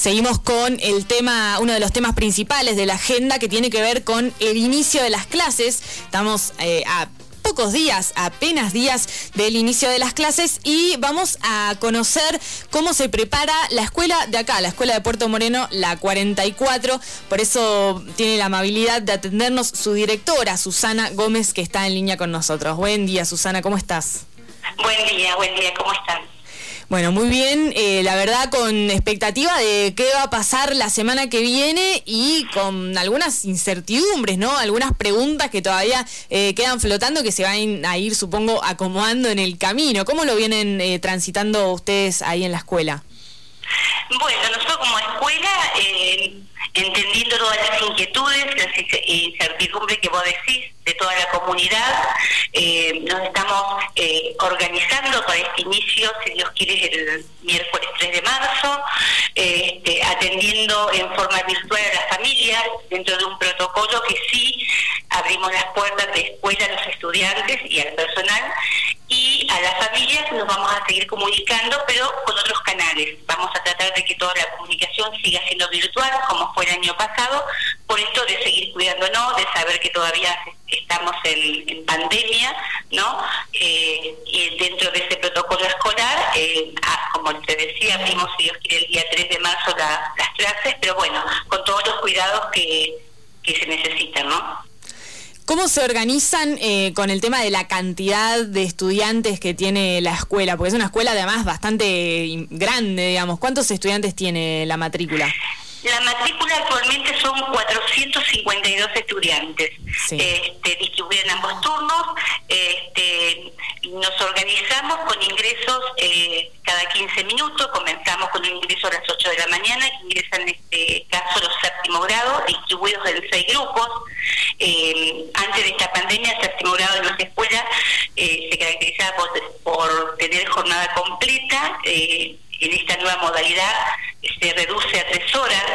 Seguimos con el tema, uno de los temas principales de la agenda que tiene que ver con el inicio de las clases. Estamos eh, a pocos días, apenas días del inicio de las clases y vamos a conocer cómo se prepara la escuela de acá, la escuela de Puerto Moreno, la 44. Por eso tiene la amabilidad de atendernos su directora, Susana Gómez, que está en línea con nosotros. Buen día, Susana, ¿cómo estás? Buen día, buen día, ¿cómo están? Bueno, muy bien, eh, la verdad con expectativa de qué va a pasar la semana que viene y con algunas incertidumbres, ¿no? Algunas preguntas que todavía eh, quedan flotando que se van a ir, supongo, acomodando en el camino. ¿Cómo lo vienen eh, transitando ustedes ahí en la escuela? Bueno, nosotros como escuela, entendiendo todas las inquietudes, las incertidumbres que vos decís de toda la comunidad, nos estamos organizando para este inicio, si Dios quiere, el miércoles 3 de marzo, este, atendiendo en forma virtual a las familias dentro de un protocolo que sí abrimos las puertas de escuela a los estudiantes y al personal a las familias nos vamos a seguir comunicando, pero con otros canales. Vamos a tratar de que toda la comunicación siga siendo virtual, como fue el año pasado, por esto de seguir cuidándonos, de saber que todavía estamos en, pandemia, ¿no? Eh, y dentro de ese protocolo escolar, eh, ah, como te decía, abrimos, si Dios quiere, el día 3 de marzo las clases, pero bueno, con todos los cuidados que, que se necesitan, ¿no? ¿Cómo se organizan eh, con el tema de la cantidad de estudiantes que tiene la escuela? Porque es una escuela además bastante grande, digamos. ¿Cuántos estudiantes tiene la matrícula? La matrícula actualmente son 452 estudiantes, este, distribuidos en ambos turnos. Este, nos organizamos con ingresos eh, cada 15 minutos. Comenzamos con un ingreso a las 8 de la mañana, ingresan en este caso los séptimo grados, distribuidos en seis grupos. Eh, antes de esta pandemia, el séptimo grado de nuestra escuela eh, se caracterizaba por, tener jornada completa. en esta nueva modalidad se reduce a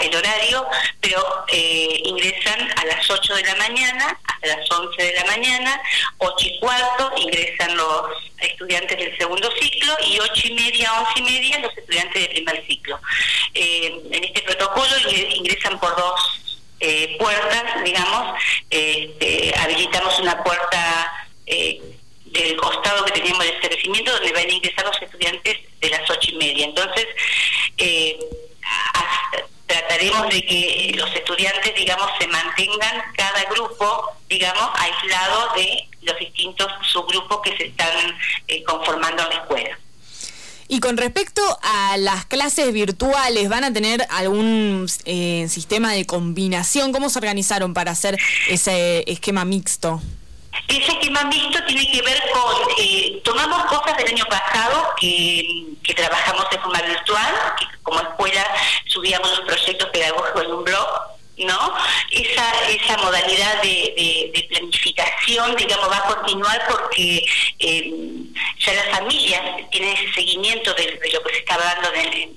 el horario, pero eh, ingresan a las 8 de la mañana hasta las 11 de la mañana, 8 y cuarto ingresan los estudiantes del segundo ciclo y 8 y media, 11 y media los estudiantes del primer ciclo. Eh, en este protocolo ingresan por dos eh, puertas, digamos, este, habilitamos una puerta del costado que teníamos de establecimiento donde van a ingresar los estudiantes de las ocho y media. Entonces, eh, trataremos de que los estudiantes, digamos, se mantengan cada grupo, digamos, aislado de los distintos subgrupos que se están eh, conformando en la escuela. Y con respecto a las clases virtuales, ¿van a tener algún eh, sistema de combinación? ¿Cómo se organizaron para hacer ese esquema mixto? Ese esquema mixto tiene que ver con, eh, tomamos cosas del año pasado que, trabajamos de forma virtual, que como escuela subíamos los proyectos pedagógicos en un blog, ¿no? Esa, esa modalidad de, planificación, digamos, va a continuar porque eh, ya las familias tienen ese seguimiento de, lo que se está en,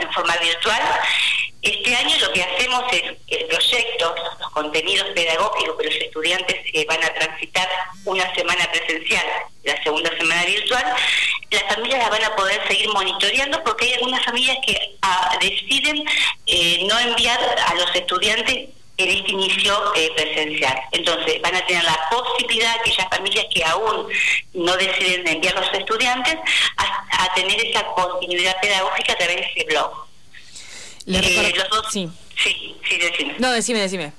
en forma virtual este año lo que hacemos es el proyecto, los contenidos pedagógicos que los estudiantes eh, van a transitar una semana presencial, la segunda semana virtual, las familias las van a poder seguir monitoreando porque hay algunas familias que ah, deciden eh, no enviar a los estudiantes en este inicio eh, presencial. Entonces van a tener la posibilidad, aquellas familias que aún no deciden enviar a los estudiantes, a tener esa continuidad pedagógica a través de ese blog. Eh, los dos, sí. Sí, sí, decime. No, decime, decime.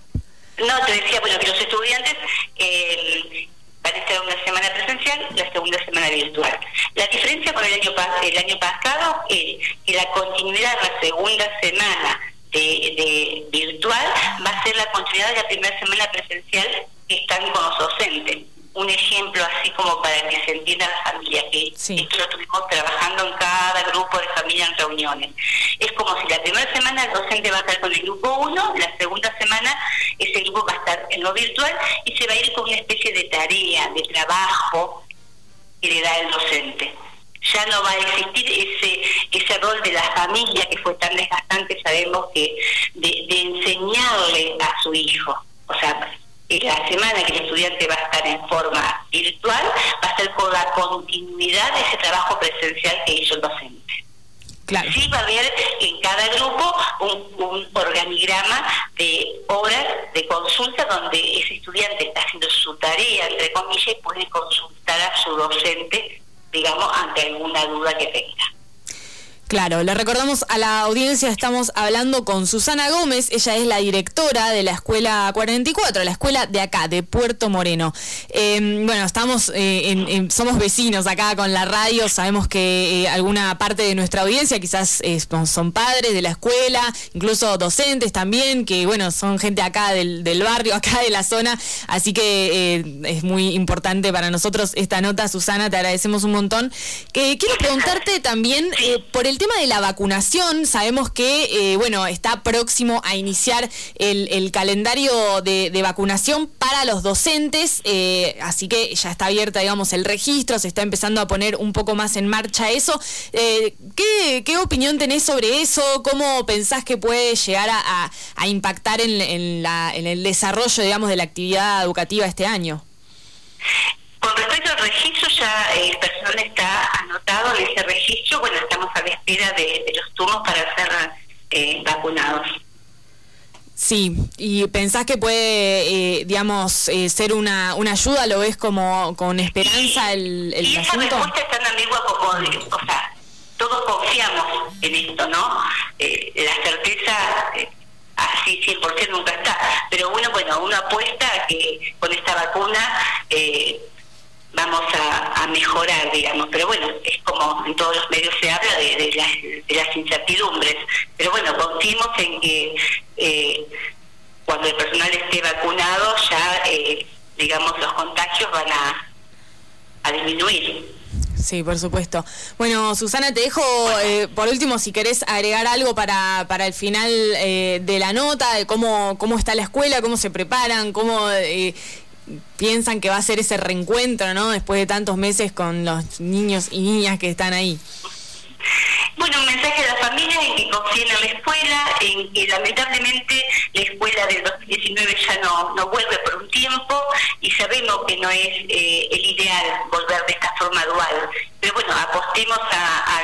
No, te decía, bueno, que los estudiantes eh, van a estar una semana presencial, la segunda semana virtual. La diferencia con el año, pasado es que la continuidad de la segunda semana de virtual va a ser la continuidad de la primera semana presencial que están con los docentes un ejemplo así como para que se entienda la familia, que esto lo estuvimos trabajando en cada grupo de familia en reuniones. Es como si la primera semana el docente va a estar con el grupo 1, la segunda semana ese grupo va a estar en lo virtual y se va a ir con una especie de tarea, de trabajo que le da el docente. Ya no va a existir ese ese rol de la familia que fue tan desgastante, sabemos que de, de enseñarle a su hijo. O sea, la semana que el estudiante va a estar en forma virtual va a ser con la continuidad de ese trabajo presencial que hizo el docente. Sí va a haber en cada grupo un, organigrama de horas de consulta donde ese estudiante está haciendo su tarea, entre comillas, y puede consultar a su docente, digamos, ante alguna duda que tenga. Claro, le recordamos a la audiencia, estamos hablando con Susana Gómez, ella es la directora de la Escuela 44, la escuela de acá, de Puerto Moreno. Em, bueno, estamos, eh, somos vecinos acá con la radio, sabemos que eh, alguna parte de nuestra audiencia quizás son padres de la escuela, incluso docentes también, que bueno, son gente acá del, barrio, acá de la zona, así que eh, es muy importante para nosotros esta nota, Susana, te agradecemos un montón. Quiero preguntarte también por el tema de la vacunación, sabemos que, eh, bueno, está próximo a iniciar el, calendario de, vacunación para los docentes, eh, así que ya está abierta, digamos, el registro, se está empezando a poner un poco más en marcha eso. Eh, ¿qué, opinión tenés sobre eso? ¿Cómo pensás que puede llegar a, impactar en, en el desarrollo, digamos, de la actividad educativa este año? Registro, ya el personal está anotado en ese registro. Bueno, estamos a la espera de, los turnos para ser eh, vacunados. Sí, y pensás que puede, eh, digamos, eh, ser una, una ayuda, lo ves como con esperanza el, el y esa respuesta es tan ambigua como, o sea, todos confiamos en esto, ¿no? la certeza así 100% nunca está, pero bueno, bueno, uno apuesta a que con esta vacuna eh, a, mejorar, digamos. Pero bueno, es como en todos los medios se habla de, las, incertidumbres. Pero bueno, confiemos en que eh, cuando el personal esté vacunado ya, eh, digamos, los contagios van a, a disminuir. Sí, por supuesto. Bueno, Susana, te dejo eh, por último si querés agregar algo para, para el final de la nota, de cómo, cómo está la escuela, cómo se preparan, cómo piensan que va a ser ese reencuentro, ¿no? Después de tantos meses con los niños y niñas que están ahí. Bueno, un mensaje a la familia en que confíen en la escuela, en que lamentablemente la escuela del 2019 ya no, no vuelve por un tiempo y sabemos que no es eh, el ideal volver de esta forma dual. Pero bueno, apostemos a,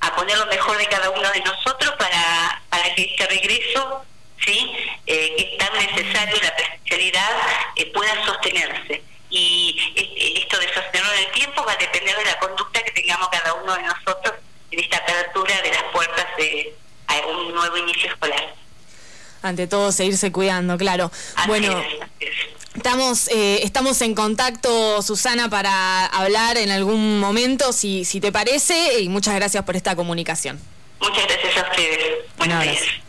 a, poner lo mejor de cada uno de nosotros para, para que este regreso ¿sí? Eh, que es tan necesario la presencialidad eh, pueda sostenerse. Y eh, esto de sostenerlo en el tiempo va a depender de la conducta que tengamos cada uno de nosotros en esta apertura de las puertas de a un nuevo inicio escolar. Ante todo, seguirse cuidando, claro. bueno. Estamos, estamos en contacto, Susana, para hablar en algún momento, si, si te parece, y muchas gracias por esta comunicación. Muchas gracias a ustedes. Buenos días.